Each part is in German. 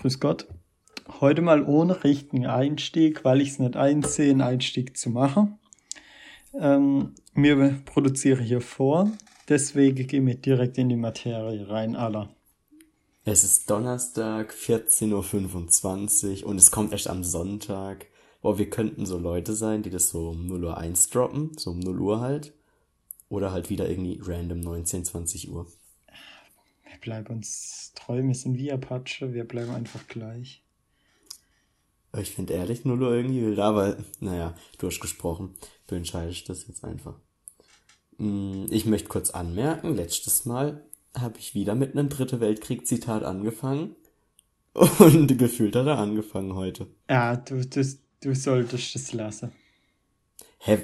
Grüß Gott. Heute mal ohne richtigen Einstieg, weil ich es nicht einsehe, einen Einstieg zu machen. Ähm, mir produziere hier vor, deswegen gehen wir direkt in die Materie rein, aller. Es ist Donnerstag, 14.25 Uhr und es kommt erst am Sonntag. Boah, wir könnten so Leute sein, die das so um 0 Uhr 1 droppen, so um 0 Uhr halt. Oder halt wieder irgendwie random 19, 20 Uhr. Wir bleiben uns treu, wir sind wie Apache, wir bleiben einfach gleich. Ich finde ehrlich 0 Uhr irgendwie wild, aber naja, du hast gesprochen. Du entscheidest das jetzt einfach. Mm, Ich möchte kurz anmerken, letztes Mal habe ich wieder mit einem Dritte Weltkrieg-Zitat angefangen. Und gefühlt hat er angefangen heute. Ja, du, du, du solltest es lassen. Hä?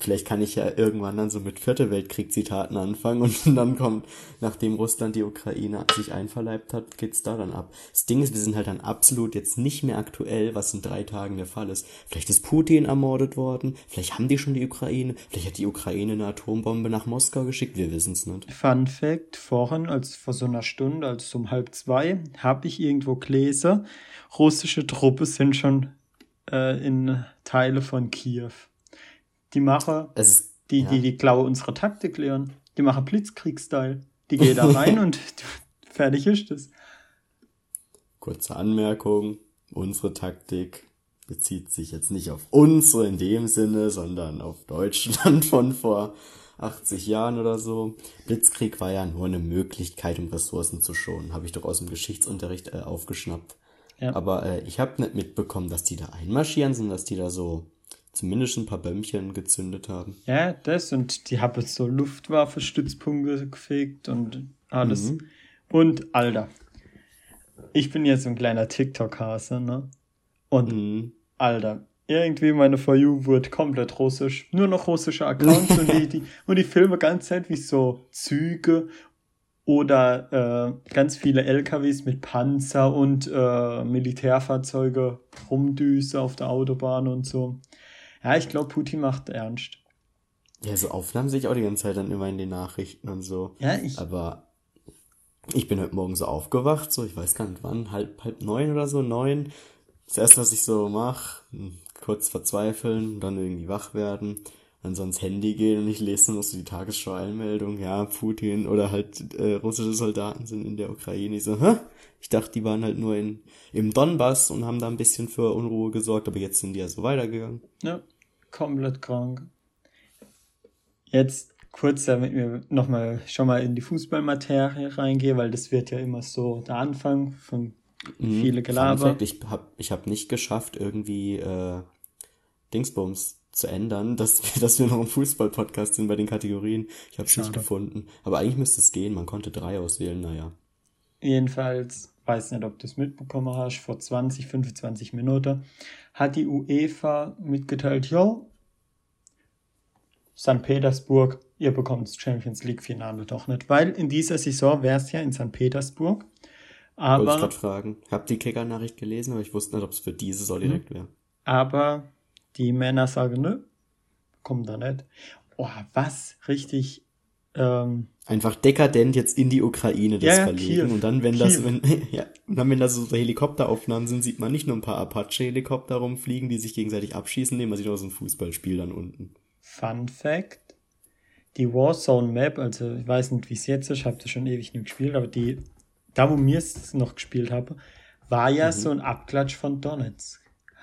Vielleicht kann ich ja irgendwann dann so mit Vierte Weltkrieg-Zitaten anfangen und dann kommt, nachdem Russland die Ukraine sich einverleibt hat, geht's da dann ab. Das Ding ist, wir sind halt dann absolut jetzt nicht mehr aktuell, was in drei Tagen der Fall ist. Vielleicht ist Putin ermordet worden, vielleicht haben die schon die Ukraine, vielleicht hat die Ukraine eine Atombombe nach Moskau geschickt, wir wissen's nicht. Fun Fact, vorhin, als vor so einer Stunde, also um halb zwei, habe ich irgendwo gelesen, russische Truppen sind schon äh, in Teile von Kiew. Die machen, Es die, ja. die, die klauen unsere Taktik lernen. Die machen Blitzkrieg-Style. Die gehen da rein und fertig ist es. Kurze Anmerkung, unsere Taktik bezieht sich jetzt nicht auf unsere in dem Sinne, sondern auf Deutschland von vor 80 Jahren oder so. Blitzkrieg war ja nur eine Möglichkeit, um Ressourcen zu schonen, habe ich doch aus dem Geschichtsunterricht äh, aufgeschnappt. Ja. Aber äh, ich habe nicht mitbekommen, dass die da einmarschieren, sondern dass die da so zumindest ein paar Bömmchen gezündet haben. Ja, das und die haben so Luftwaffenstützpunkte gefegt und alles. Mhm. Und Alter, ich bin jetzt so ein kleiner TikTok-Hase, ne? Und Mhm. Alter, irgendwie meine For You wurde komplett russisch. Nur noch russische Accounts und die, die, und die filmen ganz Zeit wie so Züge oder äh, ganz viele LKWs mit Panzer und äh, Militärfahrzeuge rumdüse auf der Autobahn und so. Ja, ich glaube, Putin macht ernst. Ja, so Aufnahmen sehe ich auch die ganze Zeit dann immer in den Nachrichten und so. Ja, ich, Aber ich bin heute Morgen so aufgewacht, so, ich weiß gar nicht wann, halb, halb neun oder so, neun. Das erste, was ich so mache, kurz verzweifeln, dann irgendwie wach werden, dann so ans Handy gehen und ich lese nur so die Tagesschau-Einmeldung, ja, Putin oder halt äh, russische Soldaten sind in der Ukraine. Ich so, hä? Ich dachte, die waren halt nur in, im Donbass und haben da ein bisschen für Unruhe gesorgt, aber jetzt sind die ja so weitergegangen. Ja, komplett krank. Jetzt kurz, damit wir nochmal schon mal in die Fußballmaterie reingehen, weil das wird ja immer so der Anfang von Mhm. viele Gelaber. Fact, ich hab, ich hab nicht geschafft, irgendwie äh, Dingsbums zu ändern, dass wir, dass wir noch ein Fußball-Podcast sind bei den Kategorien. Ich habe es nicht gefunden. Aber eigentlich müsste es gehen. Man konnte drei auswählen. Naja. Jedenfalls, weiß nicht, ob du es mitbekommen hast, vor 20, 25 Minuten hat die UEFA mitgeteilt, yo, St. Petersburg, ihr bekommt das Champions League Finale doch nicht, weil in dieser Saison wäre es ja in St. Petersburg, Wollte ich aber, gerade fragen. Hab die Kicker-Nachricht gelesen, aber ich wusste nicht, ob es für diese Saison direkt wäre. aber die Männer sagen, nö, kommt da nicht. Oh, was richtig, ähm, Einfach dekadent jetzt in die Ukraine das Ja, verlegen. Kiew. Und dann, wenn das, Kiew. wenn, ja, und dann, wenn da so Helikopteraufnahmen sind, sieht man nicht nur ein paar Apache-Helikopter rumfliegen, die sich gegenseitig abschießen, nee, man sieht auch so ein Fußballspiel dann unten. Fun Fact. Die Warzone Map, also ich weiß nicht, wie es jetzt ist, ich habe das schon ewig nicht gespielt, aber die, da wo mir es noch gespielt habe, war ja so ein Abklatsch von Donetsk.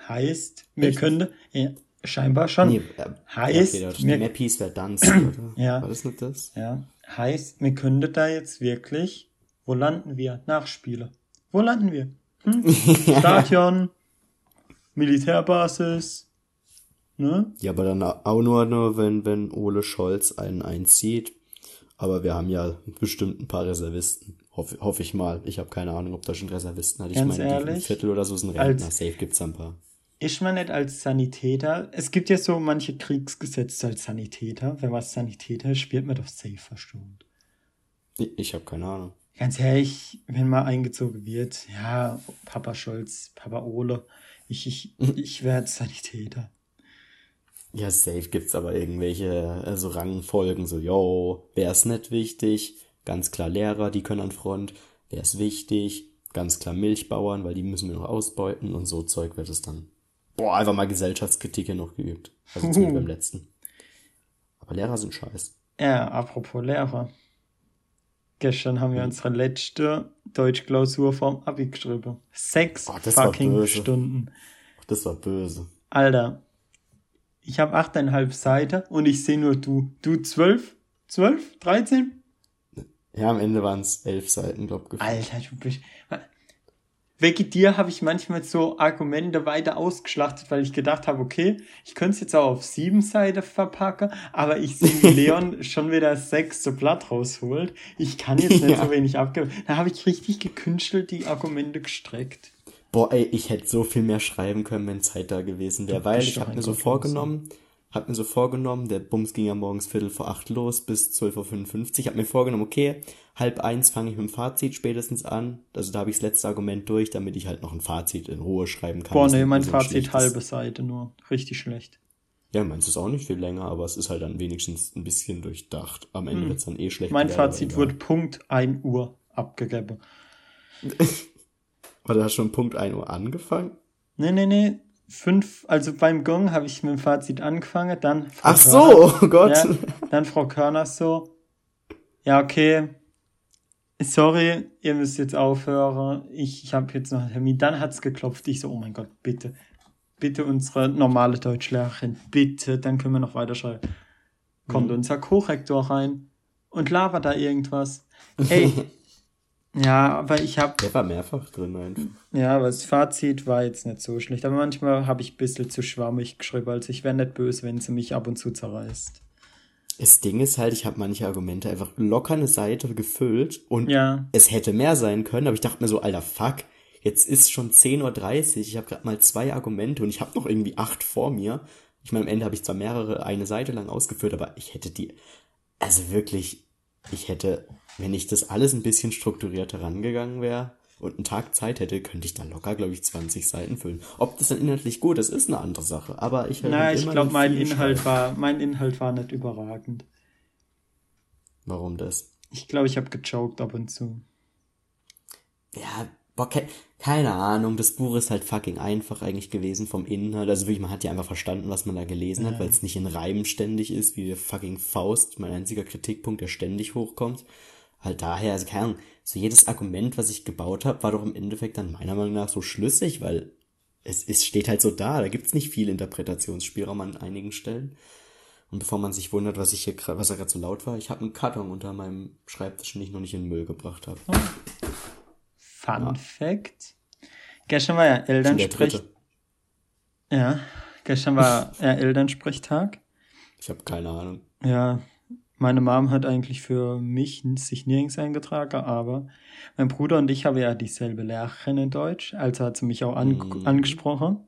Heißt, wir. Echt? können, ja, scheinbar schon, Nee, äh, heißt, ja, okay, wir, Map hieß Verdansk, oder? Ja. War das nicht das? ja, heißt, wir können da jetzt wirklich, wo landen wir? Nachspiele. Wo landen wir? Hm? Stadion, Militärbasis, ne? Ja, aber dann auch nur, nur wenn, wenn Ole Scholz einen einzieht. Aber wir haben ja bestimmt ein paar Reservisten. Hoffe hoffe ich mal. Ich habe keine Ahnung, ob da schon Reservisten hat. Ich Ganz meine, die ein ehrlich, Viertel oder so sind als- Rentner. Safe gibt's ein paar. Ist man nicht als Sanitäter, es gibt ja so manche Kriegsgesetze als Sanitäter, wenn man als Sanitäter ist, wird man doch safe verstummt. Ich, habe keine Ahnung. Ganz ehrlich, wenn man eingezogen wird, ja, Papa Scholz, Papa Ole, ich, ich, ich werde Sanitäter. Ja, safe gibt's aber irgendwelche äh, so Rangfolgen, so, yo, wer ist nicht wichtig? Ganz klar Lehrer, die können an Front. Wer ist wichtig? ganz klar Milchbauern, weil die müssen wir noch ausbeuten und so Zeug wird es dann. Boah, einfach mal Gesellschaftskritik hier noch geübt. Also zumindest beim letzten. Aber Lehrer sind scheiße. Ja, apropos Lehrer. Gestern haben wir unsere letzte Deutschklausur vom Abi geschrieben. Sechs Oh, fucking. Stunden. Das war böse. Alter, ich habe achteinhalb Seiten und ich sehe nur du. Du zwölf? Zwölf? Dreizehn? Ja, am Ende waren es elf Seiten, glaub ich. Alter, du bist. Wegen dir habe ich manchmal so Argumente weiter ausgeschlachtet, weil ich gedacht habe, okay, ich könnte es jetzt auch auf sieben Seiten verpacken, aber ich sehe, wie Leon schon wieder das sechste Blatt rausholt. Ich kann jetzt nicht Ja. so wenig abgeben. Da habe ich richtig gekünstelt die Argumente gestreckt. Boah, ey, ich hätte so viel mehr schreiben können, wenn Zeit da gewesen wäre, weil ich habe mir so vorgenommen, hab mir so vorgenommen, der Bums ging ja morgens Viertel vor acht los bis 12.55 Uhr, hab mir vorgenommen, okay, halb eins fange ich mit dem Fazit spätestens an, also da habe ich das letzte Argument durch, damit ich halt noch ein Fazit in Ruhe schreiben kann. Boah, nee, mein so Fazit halbe Seite nur. Richtig schlecht. Ja, meins ist auch nicht viel länger, aber es ist halt dann wenigstens ein bisschen durchdacht. Am Ende wird's dann eh schlecht. Hm. Mein werden, Fazit wurde Punkt 1 Uhr abgegeben. Warte, hast du schon Punkt 1 Uhr angefangen? Nee, nee, nee. Fünf, also beim Gong habe ich mit dem Fazit angefangen, dann Frau Ach Körner- so, oh Gott. Ja, dann Frau Körner so, ja, okay, sorry, ihr müsst jetzt aufhören, ich, ich habe jetzt noch einen Termin. Dann hat's geklopft, ich so, oh mein Gott, bitte, bitte unsere normale Deutschlehrerin, bitte, dann können wir noch weiterschreiben. Kommt unser Korrektor rein und labert da irgendwas. Ey, ja, aber ich habe Der war mehrfach drin einfach. ja, aber das Fazit war jetzt nicht so schlecht. Aber manchmal habe ich ein bisschen zu schwammig geschrieben. Also ich wäre nicht böse, wenn sie mich ab und zu zerreißt. Das Ding ist halt, ich habe manche Argumente einfach locker eine Seite gefüllt und Ja. es hätte mehr sein können, aber ich dachte mir so, alter Fuck, jetzt ist schon 10.30 Uhr, ich habe gerade mal zwei Argumente und ich habe noch irgendwie acht vor mir. Ich meine, am Ende habe ich zwar mehrere eine Seite lang ausgeführt, aber ich hätte die, also wirklich, ich hätte, wenn ich das alles ein bisschen strukturierter rangegangen wäre und einen Tag Zeit hätte, könnte ich da locker, glaube ich, 20 Seiten füllen. Ob das dann inhaltlich gut ist, ist eine andere Sache, aber ich Na, ich immer glaube, mein Inhalt schreiben. war, mein Inhalt war nicht überragend. Warum das? Ich glaube, ich habe gejoked ab und zu. Ja, boah, ke keine Ahnung, das Buch ist halt fucking einfach eigentlich gewesen vom Inhalt. Also wirklich, man hat ja einfach verstanden, was man da gelesen hat, weil es nicht in Reimen ständig ist, wie der fucking Faust, mein einziger Kritikpunkt, der ständig hochkommt. Halt daher, also keine Ahnung, so jedes Argument, was ich gebaut habe, war doch im Endeffekt dann meiner Meinung nach so schlüssig, weil es, es steht halt so da, da gibt's nicht viel Interpretationsspielraum an einigen Stellen. Und bevor man sich wundert, was ich hier grad, was da gerade so laut war, ich habe einen Karton unter meinem Schreibtisch, den ich noch nicht in den Müll gebracht habe. Fun Fact. Gestern war ja Der Elternsprech. dritte. Ja, gestern war ja Elternsprechtag. Ich habe keine Ahnung. Ja, meine Mom hat eigentlich für mich sich nirgends eingetragen, aber mein Bruder und ich haben ja dieselbe Lehrerin in Deutsch, also hat sie mich auch an Mhm. angesprochen.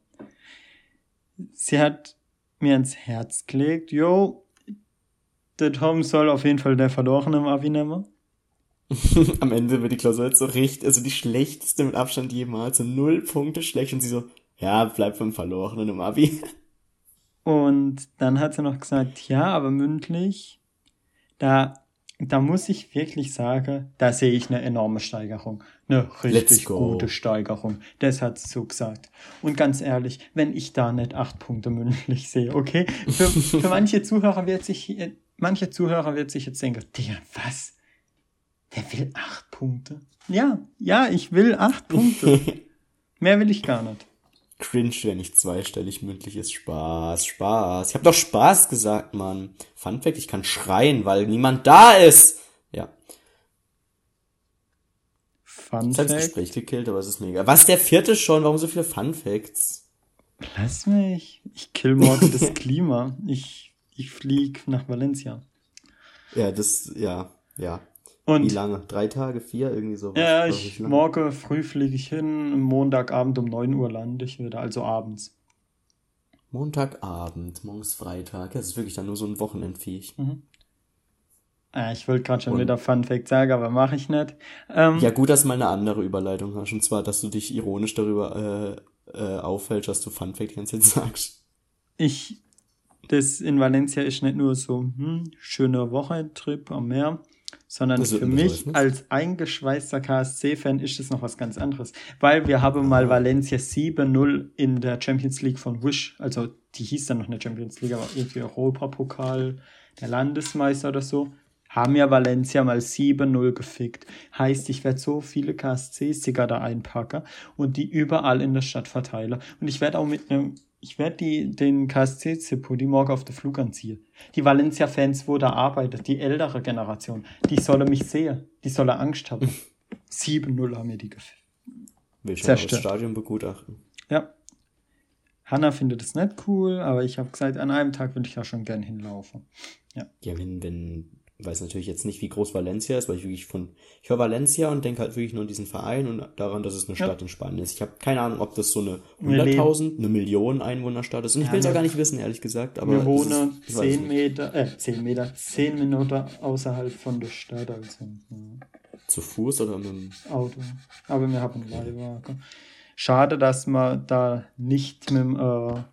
Sie hat mir ins Herz gelegt, jo, der Tom soll auf jeden Fall der Verlorene im Abi nehmen. Am Ende wird die Klausur jetzt so richtig, also die schlechteste mit Abstand jemals, so null Punkte schlecht und sie so, ja, bleib vom Verlorenen im Abi. Und dann hat sie noch gesagt, ja, aber mündlich, da, da muss ich wirklich sagen, da sehe ich eine enorme Steigerung. Eine richtig gute Steigerung. Das hat so gesagt. Und ganz ehrlich, wenn ich da nicht acht Punkte mündlich sehe, okay? Für, für manche Zuhörer wird sich, äh, manche Zuhörer wird sich jetzt denken, Digga, was? Der will acht Punkte? Ja, ja, ich will acht Punkte. Mehr will ich gar nicht. Cringe, wenn nicht zweistellig mündlich ist. Spaß, Spaß. Ich hab doch Spaß gesagt, Mann. Fun Fact, ich kann schreien, weil niemand da ist. Ja, Fun das hat das Fact. Gespräch gekillt, aber es ist mega. Was, der vierte schon? Warum so viele Fun Facts? Lass mich. Ich kill morgen das Klima. Ich, ich flieg nach Valencia. Ja, das, ja, ja. Wie Und lange? Drei Tage, vier, irgendwie sowas. ja, ich, wie lange? morgen früh fliege ich hin. Montagabend um 9 Uhr lande ich wieder, also abends. Montagabend, morgens Freitag. Ja, das ist wirklich dann nur so ein Wochenendviech. Äh, ich wollte gerade schon Und- wieder Fun Fact sagen, aber mache ich nicht. Ähm, Ja, gut, dass du mal eine andere Überleitung hast. Und zwar, dass du dich ironisch darüber äh, äh, auffällst, dass du Fun Fact die ganze Zeit sagst. Ich, das in Valencia ist nicht nur so, hm, schöner Wochentrip am Meer. Sondern für mich als eingeschweißter KSC-Fan ist das noch was ganz anderes. Weil wir haben mal Valencia 7-0 in der Champions League von Wish, also die hieß dann noch eine Champions League, aber irgendwie Europapokal der Landesmeister oder so, haben ja Valencia mal 7-0 gefickt. Heißt, ich werde so viele KSC-Sticker da einpacken und die überall in der Stadt verteile. Und ich werde auch mit einem ich werde die, den KSC-Zippo, die morgen auf den Flug anziehen. Die Valencia-Fans, wo da arbeitet, die ältere Generation, die solle mich sehen. Die solle Angst haben. 7-0 haben mir die Will ich das Stadion begutachten. Ja. Hanna findet es nicht cool, aber ich habe gesagt, an einem Tag würde ich da schon gern hinlaufen. Ja. Ja, wenn, wenn weiß natürlich jetzt nicht, wie groß Valencia ist, weil ich wirklich von, ich höre Valencia und denke halt wirklich nur an diesen Verein und daran, dass es eine Stadt ja. in Spanien ist. Ich habe keine Ahnung, ob das so eine 100.000, eine Million Einwohnerstadt ist. Und ich will es auch gar nicht wissen, ehrlich gesagt. Aber wir wohnen 10 Meter, äh, 10 Meter, 10 Minuten außerhalb von der Stadt. Also, ja. Zu Fuß oder mit dem Auto? Aber wir haben einen Leihwagen. Schade, dass man da nicht mit dem äh,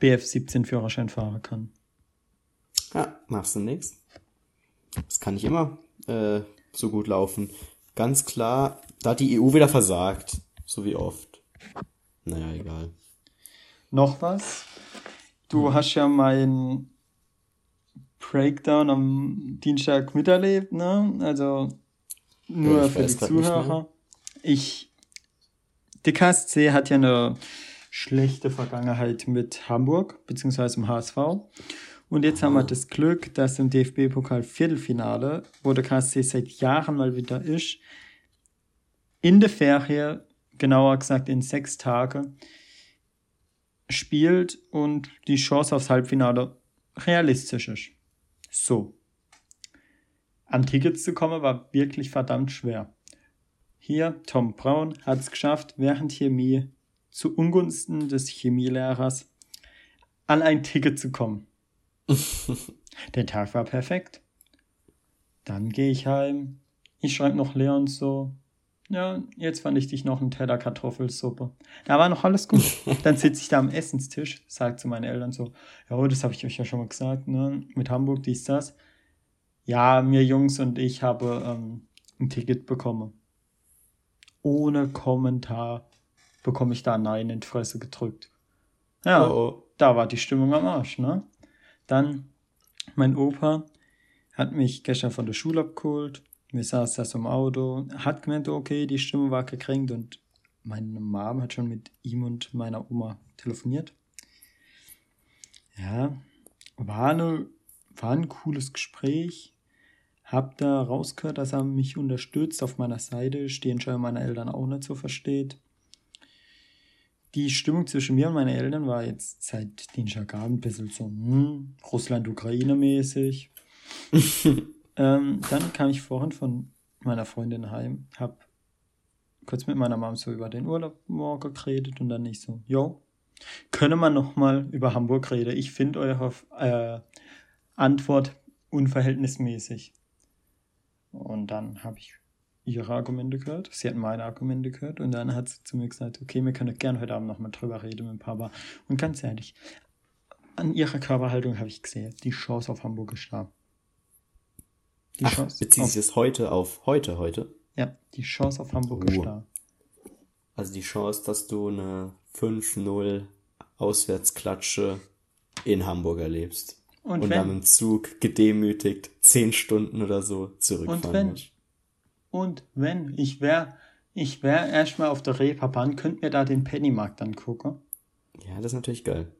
BF17 Führerschein fahren kann. Ja, machst du nichts. Das kann nicht immer äh, so gut laufen. Ganz klar, da hat die EU wieder versagt. So wie oft. Naja, egal. Noch was? Du hm. hast ja mein Breakdown am Dienstag miterlebt, ne? Also nur ja, für die Zuhörer. Ich, die KSC hat ja eine schlechte Vergangenheit mit Hamburg, beziehungsweise im HSV. Und jetzt haben wir das Glück, dass im DFB-Pokal Viertelfinale, wo der KSC seit Jahren mal wieder ist, in der Ferie, genauer gesagt in sechs Tagen, spielt und die Chance aufs Halbfinale realistisch ist. So. An Tickets zu kommen war wirklich verdammt schwer. Hier, Tom Braun hat es geschafft, während Chemie zu Ungunsten des Chemielehrers an ein Ticket zu kommen. Der Tag war perfekt. Dann gehe ich heim. Ich schreibe noch Leon so. Ja, jetzt fand ich dich noch einen Teller Kartoffelsuppe. Da war noch alles gut. Dann sitze ich da am Essenstisch, sage zu meinen Eltern so, ja, das habe ich euch ja schon mal gesagt, ne? Mit Hamburg, dies, das. Ja, mir Jungs und ich habe ähm, ein Ticket bekommen. Ohne Kommentar bekomme ich da Nein in die Fresse gedrückt. Ja, oh, oh. da war die Stimmung am Arsch, ne? Dann, mein Opa hat mich gestern von der Schule abgeholt. Wir saßen da so im Auto, hat gemeint, okay, die Stimme war gekränkt und meine Mom hat schon mit ihm und meiner Oma telefoniert. Ja, war, eine, war ein cooles Gespräch. Hab da rausgehört, dass er mich unterstützt auf meiner Seite, stehen schon meine Eltern auch nicht so versteht die Stimmung zwischen mir und meinen Eltern war jetzt seit Dienstagabend ein bisschen so hm, Russland-Ukraine-mäßig. ähm, dann kam ich vorhin von meiner Freundin heim, hab kurz mit meiner Mom so über den Urlaub morgen geredet und dann nicht so, yo, könne man noch mal über Hamburg reden? Ich finde eure äh, Antwort unverhältnismäßig. Und dann habe ich ihre Argumente gehört, sie hat meine Argumente gehört und dann hat sie zu mir gesagt, okay, wir können gerne heute Abend nochmal drüber reden mit Papa. Und ganz ehrlich, an ihrer Körperhaltung habe ich gesehen, die Chance auf Hamburg ist da. Die Ach, Chance bezieht sich das heute auf heute, heute? Ja, die Chance auf Hamburg oh. ist da. Also die Chance, dass du eine 5-0 Auswärtsklatsche in Hamburg erlebst. Und, und wenn, dann im Zug gedemütigt 10 Stunden oder so zurückfahren und wenn, musst. Und wenn ich wäre, ich wäre erstmal auf der Reeperbahn, könnt mir da den Pennymarkt angucken. Ja, das ist natürlich geil.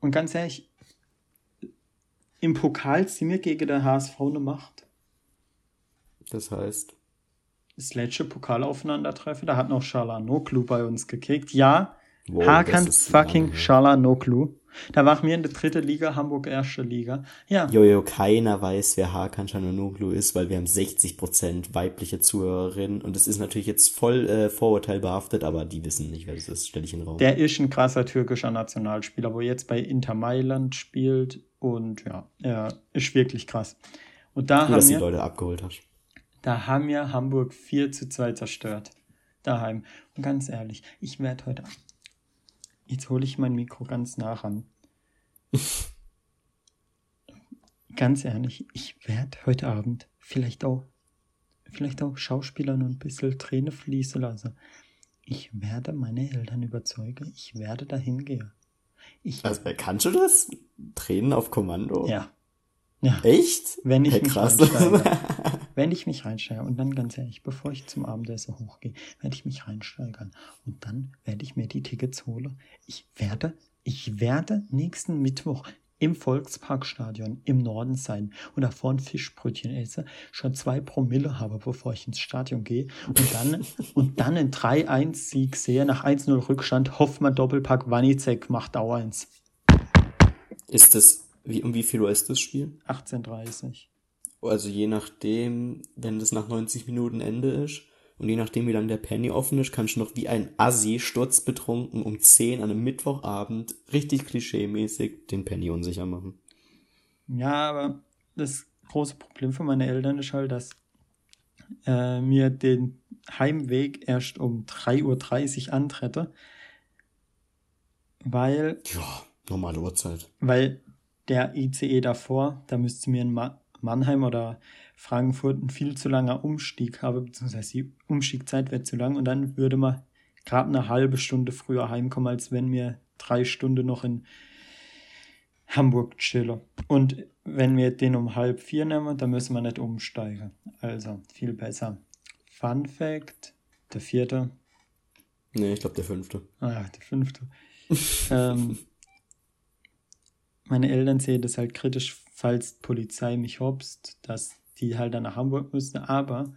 Und ganz ehrlich, im Pokal sind wir gegen der HSV eine Macht. Das heißt? Das letzte Pokalaufeinandertreffen, da hat noch Shalanoglu bei uns gekickt. Ja, wow, Hakan fucking Shalanoglu. Da waren wir in der dritten Liga, Hamburg erste Liga. Ja. Jojo, keiner weiß, wer Hakan Chanonoglu ist, weil wir haben 60% weibliche Zuhörerinnen und das ist natürlich jetzt voll äh, vorurteilbehaftet, aber die wissen nicht, wer das ist, stelle ich in den Raum. Der ist ein krasser türkischer Nationalspieler, wo jetzt bei Inter Mailand spielt und ja, er ist wirklich krass. Und da Gut, haben dass wir, die Leute abgeholt hast. Da haben wir Hamburg 4 zu 2 zerstört. Daheim. Und ganz ehrlich, ich werde heute Jetzt hole ich mein Mikro ganz nah ran. ganz ehrlich, ich werde heute Abend vielleicht auch, vielleicht auch Schauspielern und ein bisschen Träne fließen lassen. Ich werde meine Eltern überzeugen, ich werde dahin gehen. Ich, Also, kannst du das? Tränen auf Kommando? ja. Ja. Echt? Wenn ich Hey, krass. Wenn ich mich reinsteige und dann ganz ehrlich, bevor ich zum Abendessen hochgehe, werde ich mich reinsteigern und dann werde ich mir die Tickets holen. Ich werde, ich werde nächsten Mittwoch im Volksparkstadion im Norden sein und davor ein Fischbrötchen esse, schon zwei Promille habe, bevor ich ins Stadion gehe und dann, und dann einen 3-1-Sieg sehe, nach 1-0 Rückstand, Hoffmann Doppelpack, Wanizek macht Dauer 1. Ist das, wie, um wie viel Uhr ist das Spiel? 18.30 Also je nachdem, wenn das nach 90 Minuten Ende ist und je nachdem, wie lange der Penny offen ist, kannst du noch wie ein Assi sturzbetrunken um 10 an einem Mittwochabend richtig klischeemäßig den Penny unsicher machen. Ja, aber das große Problem für meine Eltern ist halt, dass äh, mir den Heimweg erst um 3.30 Uhr antrete, weil, Ja, normale Uhrzeit. weil der ICE davor, da müsste mir in Ma Mannheim oder Frankfurt ein viel zu langer Umstieg haben, beziehungsweise die Umstiegzeit wäre zu lang und dann würde man gerade eine halbe Stunde früher heimkommen, als wenn wir drei Stunden noch in Hamburg chillen. Und wenn wir den um halb vier nehmen, dann müssen wir nicht umsteigen. Also viel besser. Fun Fact: Der vierte, Nee, ich glaube der fünfte. ah, der fünfte. ähm, meine Eltern sehen das halt kritisch, falls die Polizei mich hopst, dass die halt dann nach Hamburg müssten. Aber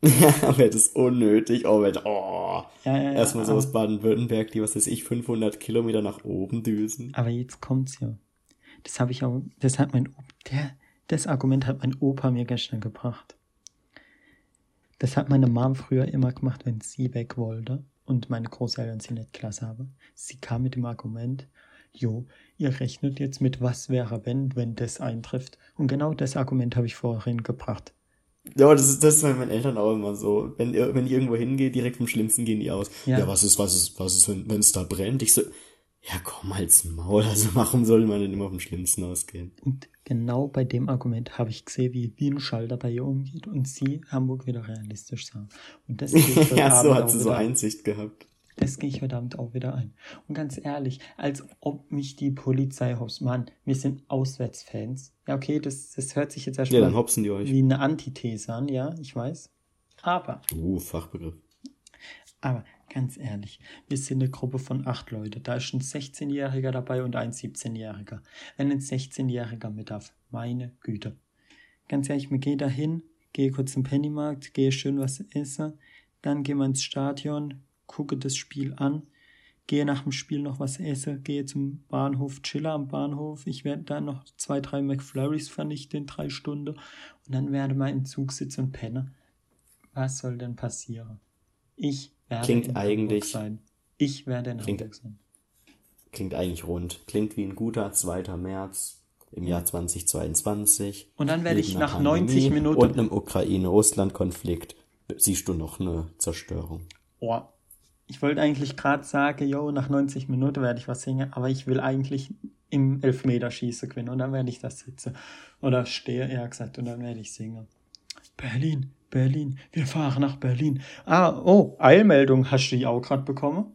Wäre das unnötig. Oh, wär, oh. ja, ja, ja, Erstmal so aber- aus Baden-Württemberg, die, was weiß ich, 500 Kilometer nach oben düsen. Aber jetzt kommt's ja. Das habe ich auch, das hat mein, der, das Argument hat mein Opa mir gestern gebracht. Das hat meine Mom früher immer gemacht, wenn sie weg wollte und meine Großeltern sie nicht klasse haben. Sie kam mit dem Argument, jo, ihr rechnet jetzt mit was wäre, wenn, wenn das eintrifft. Und genau das Argument habe ich vorhin gebracht. Ja, das ist, das ist bei meinen Eltern auch immer so. Wenn, ihr- wenn ich irgendwo hingehe, direkt vom Schlimmsten gehen die aus. Ja. Ja, was ist, was ist, was ist, wenn es da brennt? Ich so, ja, komm halt's Maul. Also warum soll man denn immer vom Schlimmsten ausgehen? Und genau bei dem Argument habe ich gesehen, wie, wie ein Schalter bei ihr umgeht und sie Hamburg wieder realistisch sah. Und heute ja, so hat sie so. Einsicht gehabt. Das gehe ich heute Abend auch wieder ein. Und ganz ehrlich, als ob mich die Polizei hops. Mann, wir sind Auswärtsfans. Ja, okay, das, das hört sich jetzt Ja, erstmal dann hopsen die euch. wie eine Antithese an, ja, ich weiß. Aber, Uh, Fachbegriff. aber ganz ehrlich, wir sind eine Gruppe von acht Leute. Da ist ein 16-Jähriger dabei und ein 17-Jähriger. Wenn ein 16-Jähriger mit darf, meine Güte. Ganz ehrlich, wir gehen da hin, gehe kurz zum Pennymarkt, gehe schön was essen, dann gehen wir ins Stadion, gucke das Spiel an, gehe nach dem Spiel noch was essen, gehe zum Bahnhof, chille am Bahnhof. Ich werde dann noch zwei, drei McFlurries vernichten in drei Stunden und dann werde mal im Zug sitzen und pennen. Was soll denn passieren? Ich werde Klingt in eigentlich- Hamburg sein. Ich werde in Klingt- Hamburg sein. Klingt eigentlich rund. Klingt wie ein guter 2. März im Jahr 2022. Und dann werde ich nach 90 Minuten- Und einem Ukraine-Russland-Konflikt siehst du noch eine Zerstörung. Oh, ich wollte eigentlich gerade sagen, yo, nach 90 Minuten werde ich was singen, aber ich will eigentlich im Elfmeterschießen gewinnen und dann werde ich da sitzen. Oder stehe, eher gesagt, und dann werde ich singen. Berlin, Berlin, wir fahren nach Berlin. Ah, oh, Eilmeldung, hast du die auch gerade bekommen?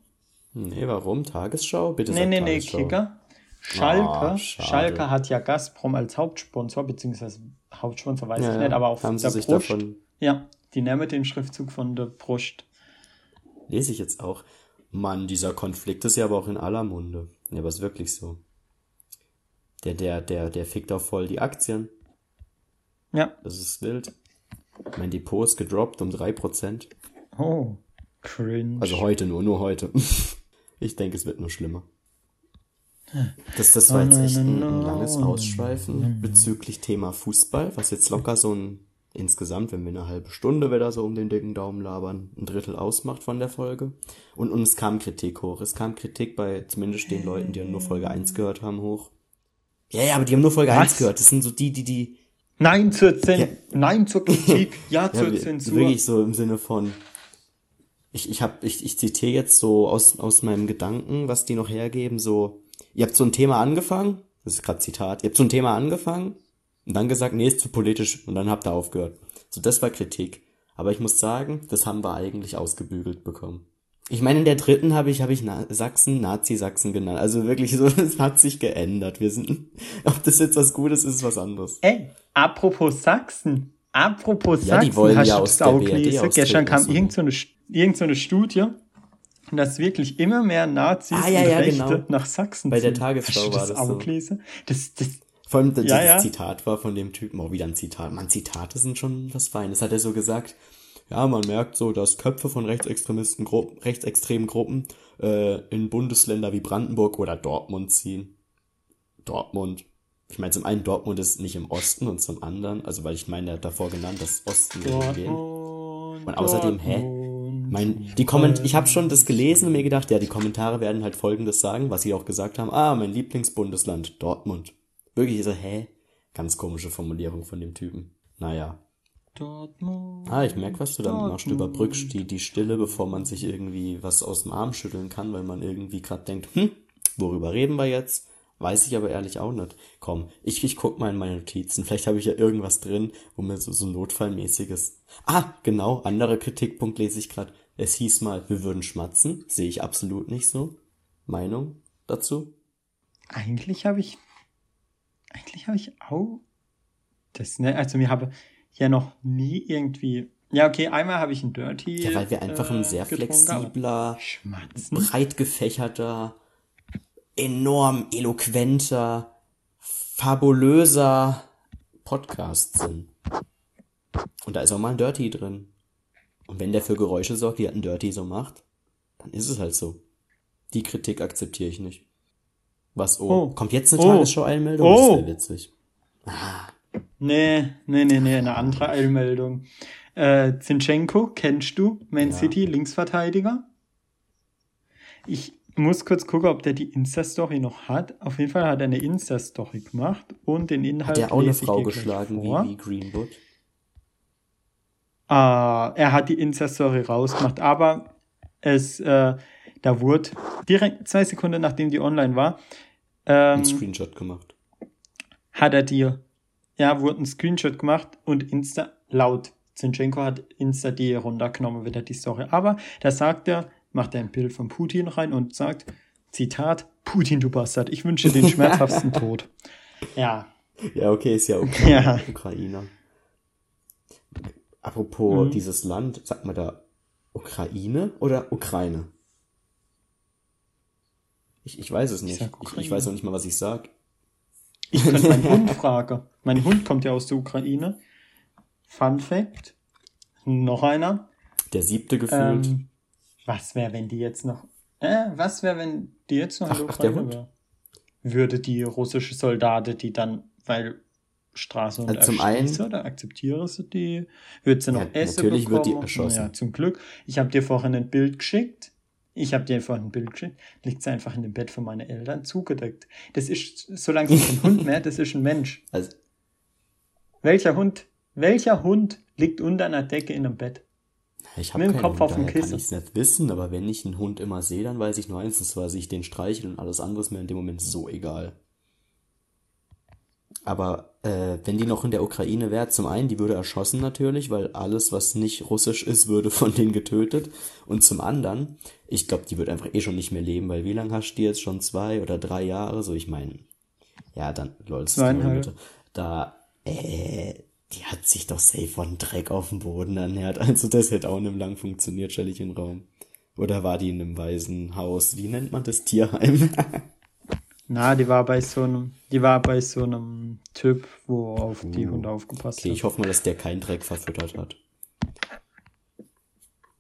Nee, warum? Tagesschau? Bitte Nee, nee, nee. Kicker. Schalke, schade. Schalke hat ja Gazprom als Hauptsponsor, beziehungsweise Hauptsponsor weiß Ja, ich nicht, aber auf Haben sie der sich Brust. davon- Ja, die nehmen den Schriftzug von der Brust. Lese ich jetzt auch. Mann, dieser Konflikt ist ja aber auch in aller Munde. Ja, aber ist wirklich so. Der, der, der, der fickt auch voll die Aktien. Ja, Das ist wild. Mein Depot ist gedroppt um 3%. oh, cringe. Also heute nur, nur heute. Ich denke, es wird nur schlimmer. Das, das war Oh, jetzt no, echt ein, ein langes Ausschweifen bezüglich Thema Fußball, was jetzt locker so ein insgesamt, wenn wir eine halbe Stunde wieder so um den dicken Daumen labern, ein Drittel ausmacht von der Folge. Und, und es kam Kritik hoch. Es kam Kritik bei zumindest den Leuten, die nur Folge 1 gehört haben, hoch. Ja, ja, aber die haben nur Folge Was? 1 gehört. Das sind so die, die, die, Nein zur Zen Ja. Nein zur Kritik, ja, Ja, zur wir- Zensur. Wirklich so im Sinne von, ich, ich hab, ich, ich zitiere jetzt so aus, aus meinem Gedanken, was die noch hergeben, so, ihr habt so ein Thema angefangen, das ist gerade Zitat, ihr habt so ein Thema angefangen, Und dann gesagt, nee, ist zu politisch. Und dann habt ihr aufgehört. So, das war Kritik. Aber ich muss sagen, das haben wir eigentlich ausgebügelt bekommen. Ich meine, in der dritten habe ich, habe ich Na Sachsen, Nazi-Sachsen genannt. Also wirklich so, es hat sich geändert. Wir sind, ob das jetzt was Gutes ist, ist was anderes. Ey, apropos Sachsen. Apropos ja, Sachsen, die wollen hast ja du das auch gelesen? Gestern kam irgend so, eine, irgend so eine Studie, dass wirklich immer mehr Nazis ah, ja, ja, Rechte genau. nach Sachsen Bei der Tagesschau war das auch so. Gelesen? Das, das, Vor allem das, ja, dieses Zitat war von dem Typen, auch wieder ein Zitat. Man, Zitate sind schon was Feines. Hat er so gesagt, ja, man merkt so, dass Köpfe von rechtsextremisten Gruppen, rechtsextremen Gruppen äh, in Bundesländer wie Brandenburg oder Dortmund ziehen. Dortmund. Ich meine, zum einen Dortmund ist nicht im Osten und zum anderen, also weil ich meine, er hat davor genannt, dass Osten gehen. Und außerdem, hä? Mein, die Komment ich habe schon das gelesen und mir gedacht, ja, die Kommentare werden halt folgendes sagen, was sie auch gesagt haben. Ah, mein Lieblingsbundesland, Dortmund. Wirklich so, hä? Ganz komische Formulierung von dem Typen. Naja. Dortmund. Ah, ich merk, was du damit machst. Du überbrückst die, die Stille, bevor man sich irgendwie was aus dem Arm schütteln kann, weil man irgendwie gerade denkt, hm, worüber reden wir jetzt? Weiß ich aber ehrlich auch nicht. Komm, ich, ich guck mal in meine Notizen. Vielleicht habe ich ja irgendwas drin, wo mir so, so notfallmäßiges. Ah, genau, anderer Kritikpunkt lese ich gerade. Es hieß mal, wir würden schmatzen. Sehe ich absolut nicht so. Meinung dazu? Eigentlich habe ich, eigentlich habe ich auch das, ne, also mir habe, ja noch nie irgendwie. Ja, okay, einmal habe ich ein Dirty. Ja, weil wir einfach ein äh, sehr flexibler, breit gefächerter, enorm eloquenter, fabulöser Podcast sind. Und da ist auch mal ein Dirty drin. Und wenn der für Geräusche sorgt, die ein Dirty so macht, dann ist es halt so. Die Kritik akzeptiere ich nicht. Was, oh, oh. kommt jetzt eine oh. Tagesschau-Einmeldung? Oh. Das wäre witzig. Ah. Nee, nee, nee, nee, eine andere Eilmeldung. Äh, Zinchenko, kennst du? Man ja. City, Linksverteidiger. Ich muss kurz gucken, ob der die Insta-Story noch hat. Auf jeden Fall hat er eine Insta-Story gemacht und den Inhalt. Hat er auch eine Frau geschlagen wie, wie Greenwood? Ah, er hat die Insta-Story rausgemacht, aber es, äh, da wurde direkt zwei Sekunden nachdem die online war, ähm, ein Screenshot gemacht. Hat er dir ja, wurde ein Screenshot gemacht und Insta laut Zinchenko hat Insta die runtergenommen, wieder die Story. Aber da sagt er, macht er ein Bild von Putin rein und sagt, Zitat, Putin, du Bastard, ich wünsche den schmerzhaftesten Tod. Ja. Ja, okay, ist ja okay. Ja. Ukrainer. Apropos mhm. dieses Land, sagt man da Ukraine oder Ukraine? Ich, ich weiß es nicht. Ich, ich, weiß auch nicht mal, was ich sag. Ich könnte meinen Hund fragen. Mein Hund kommt ja aus der Ukraine. Fun Fact. Noch einer. Der siebte gefühlt. Ähm, was wäre, wenn die jetzt noch. Äh, was wäre, wenn die jetzt noch in der Ukraine wäre? Würde die russische Soldate, die dann, weil Straße und also zum einen, oder akzeptiere sie die? Wird sie noch ja, Essen Natürlich bekommen? wird die erschossen. Ja, zum Glück. Ich habe dir vorhin ein Bild geschickt. Ich habe dir einfach ein Bild geschickt, liegt sie einfach in dem Bett von meinen Eltern zugedeckt. Das ist, solange es kein Hund mehr, das ist ein Mensch. Also, welcher Hund, welcher Hund liegt unter einer Decke in einem Bett? Ich habe keinen Kopf Hund, auf dem Kissen. kann ich es nicht wissen, aber wenn ich einen Hund immer sehe, dann weiß ich nur eins, das war sich den streichel und alles andere ist mir in dem Moment so egal. Aber äh, wenn die noch in der Ukraine wäre, zum einen, die würde erschossen natürlich, weil alles, was nicht russisch ist, würde von denen getötet. Und zum anderen, ich glaube, die wird einfach eh schon nicht mehr leben, weil wie lange hast du die jetzt schon zwei oder drei Jahre? So, ich meine, ja, dann, lol, bitte. Da, äh, die hat sich doch safe von Dreck auf dem Boden ernährt. Also das hätte auch nicht lang funktioniert, stelle ich in den Raum. Oder war die in einem Waisenhaus? Wie nennt man das? Tierheim? Na, die war bei so einem, die war bei so einem Typ, wo auf uh, die Hunde aufgepasst okay, hat. Ich hoffe mal, dass der keinen Dreck verfüttert hat.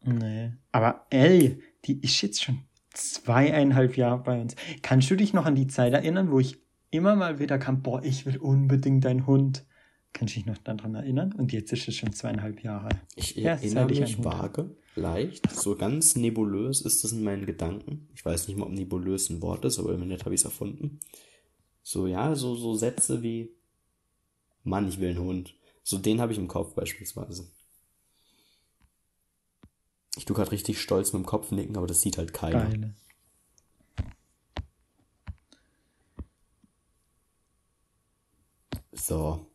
Nee. Aber ey, die ist jetzt schon zweieinhalb Jahre bei uns. Kannst du dich noch an die Zeit erinnern, wo ich immer mal wieder kam, boah, ich will unbedingt deinen Hund. Kannst du dich noch daran erinnern? Und jetzt ist es schon zweieinhalb Jahre. Ich ja, erinnere mich vage, leicht, so ganz nebulös ist das in meinen Gedanken. Ich weiß nicht mal, ob nebulös ein Wort ist, aber im Internet habe ich es erfunden. So, ja, so, so Sätze wie, Mann, ich will einen Hund. So, den habe ich im Kopf beispielsweise. Ich tue gerade richtig stolz mit dem Kopf nicken, aber das sieht halt keiner. Geile. So,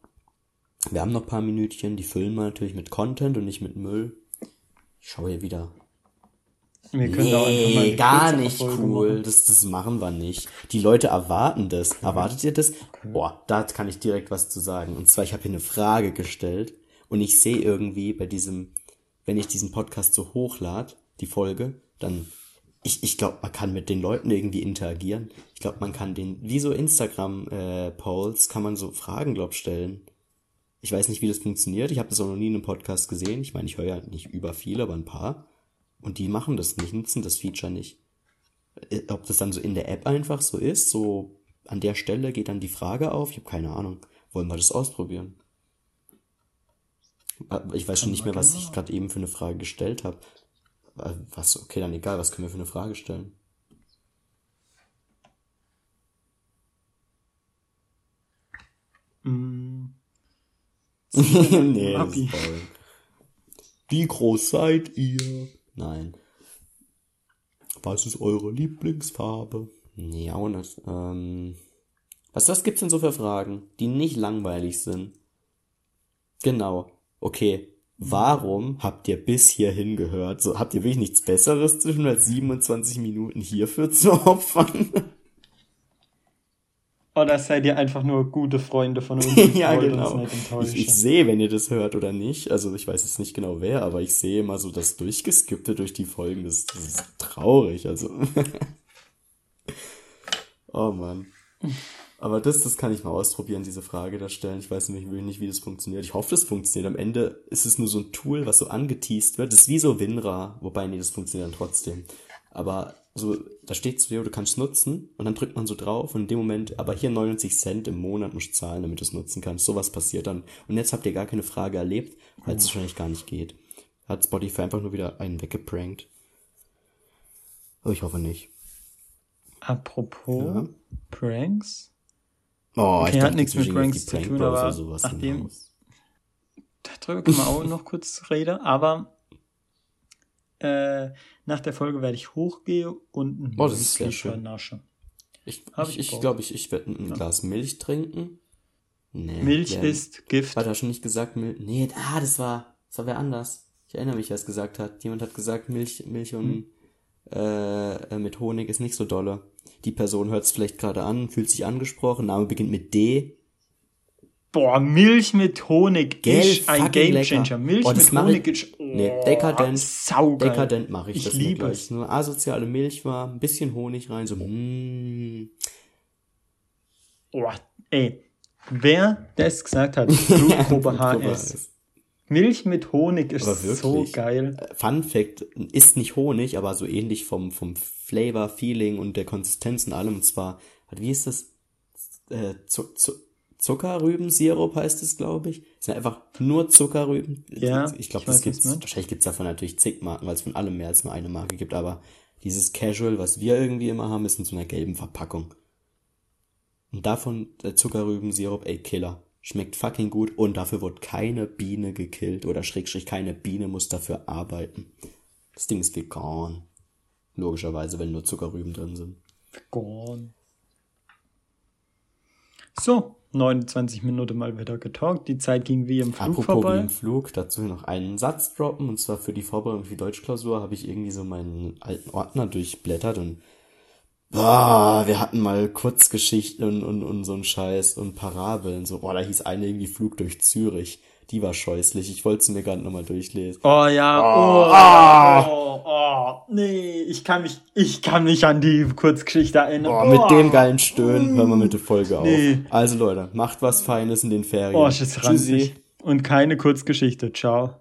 Wir haben noch ein paar Minütchen, die füllen wir natürlich mit Content und nicht mit Müll. Ich schaue hier wieder. Wir können nee, gar nicht cool. Machen. Das, das machen wir nicht. Die Leute erwarten das. Okay. Erwartet ihr das? Okay. Boah, da kann ich direkt was zu sagen. Und zwar, ich habe hier eine Frage gestellt und ich sehe irgendwie bei diesem, wenn ich diesen Podcast so hochlade, die Folge, dann ich, ich glaube, man kann mit den Leuten irgendwie interagieren. Ich glaube, man kann den, wie so Instagram-Polls, äh, kann man so Fragen, glaub stellen. Ich weiß nicht, wie das funktioniert. Ich habe das auch noch nie in einem Podcast gesehen. Ich meine, ich höre ja nicht über viele, aber ein paar. Und die machen das nicht, nutzen das Feature nicht. Äh, ob das dann so in der App einfach so ist, so an der Stelle geht dann die Frage auf, ich habe keine Ahnung. Wollen wir das ausprobieren? Äh, ich weiß schon nicht mehr, was ich gerade eben für eine Frage gestellt habe. Äh, was, okay, dann egal, was können wir für eine Frage stellen? Mm. nee, das ist voll. Wie groß seid ihr? Nein. Was ist eure Lieblingsfarbe? Nee, auch nicht. Ähm, was, was gibt's denn so für Fragen, die nicht langweilig sind? Genau. Okay. Warum habt ihr bis hierhin gehört? So, habt ihr wirklich nichts Besseres zwischen als 27 Minuten hierfür zu opfern? Oder seid ihr einfach nur gute Freunde von uns? ja, genau. Ich, ich sehe, wenn ihr das hört oder nicht. Also ich weiß jetzt nicht genau wer, aber ich sehe immer so das Durchgeskippte durch die Folgen. Das, das ist traurig. Also. oh Mann. Aber das, das kann ich mal ausprobieren, diese Frage da stellen. Ich weiß nicht, nicht, wie das funktioniert. Ich hoffe, das funktioniert. Am Ende ist es nur so ein Tool, was so angeteased wird. Das ist wie so WinRAR, wobei, nee, das funktioniert dann trotzdem. Aber so, da steht zu dir, du kannst nutzen und dann drückt man so drauf und in dem Moment, aber hier 99 Cent im Monat musst du zahlen, damit du es nutzen kannst. Sowas passiert dann. Und jetzt habt ihr gar keine Frage erlebt, weil es wahrscheinlich gar nicht geht. Hat Spotify einfach nur wieder einen weggeprankt. Aber ich hoffe nicht. Apropos ja. Pranks. Oh, okay, ich hat nichts mit Pranks zu tun, aber nachdem, darüber können wir auch noch kurz reden, aber äh, nach der Folge werde ich hochgehen und ein oh, das ist sehr schön. Nasche. Ich glaube, ich, ich, glaub, ich, ich werde ein ja. Glas Milch trinken. Nee, Milch ja, ist Gift. Hat er schon nicht gesagt, Milch? Nee, ah, das war, das war wer anders. Ich erinnere mich, wer es gesagt hat. Jemand hat gesagt, Milch, Milch und hm. äh, mit Honig ist nicht so dolle. Die Person hört es vielleicht gerade an, fühlt sich angesprochen, Name beginnt mit D. Boah, Milch mit Honig Gell, ist ein Game Changer. Milch oh, mit Honig ist oh, nee, dekadent. Saugeil. Dekadent mache ich, ich das liebe gleich. Es. Nur asoziale Milch war, ein bisschen Honig rein, so mm. Oh, ey, wer das gesagt hat, Blutgruppe HS. Milch mit Honig ist so geil. Äh, Fun Fact, ist nicht Honig, aber so ähnlich vom, vom Flavor, Feeling und der Konsistenz und allem. Und zwar, wie ist das? Äh, zu, zu, Zuckerrübensirup heißt es, glaube ich. Es sind einfach nur Zuckerrüben. Ja, ich glaube, das gibt's. Wahrscheinlich gibt's davon natürlich zig Marken, weil es von allem mehr als nur eine Marke gibt. Aber dieses Casual, was wir irgendwie immer haben, ist in so einer gelben Verpackung. Und davon der Zuckerrübensirup, ey, Killer. Schmeckt fucking gut und dafür wird keine Biene gekillt oder schrägstrich keine Biene muss dafür arbeiten. Das Ding ist vegan. Logischerweise, wenn nur Zuckerrüben drin sind. Vegan. So, 29 Minuten mal wieder getalkt. Die Zeit ging wie im Flug Apropos vorbei. wie im Flug, dazu noch einen Satz droppen. Und zwar für die Vorbereitung für die Deutschklausur habe ich irgendwie so meinen alten Ordner durchblättert und boah, wir hatten mal Kurzgeschichten und, und, und so ein Scheiß und Parabeln. So, boah, da hieß eine irgendwie Flug durch Zürich. Die war scheußlich. Ich wollte sie mir gerade nochmal durchlesen. Oh ja, oh, oh, ah. oh, oh, nee, ich kann mich, ich kann mich an die Kurzgeschichte erinnern. Oh, mit dem geilen Stöhnen hören wir mit der Folge nee. auf. Also Leute, macht was Feines in den Ferien. Oh, Tschüssi. Und keine Kurzgeschichte. Ciao.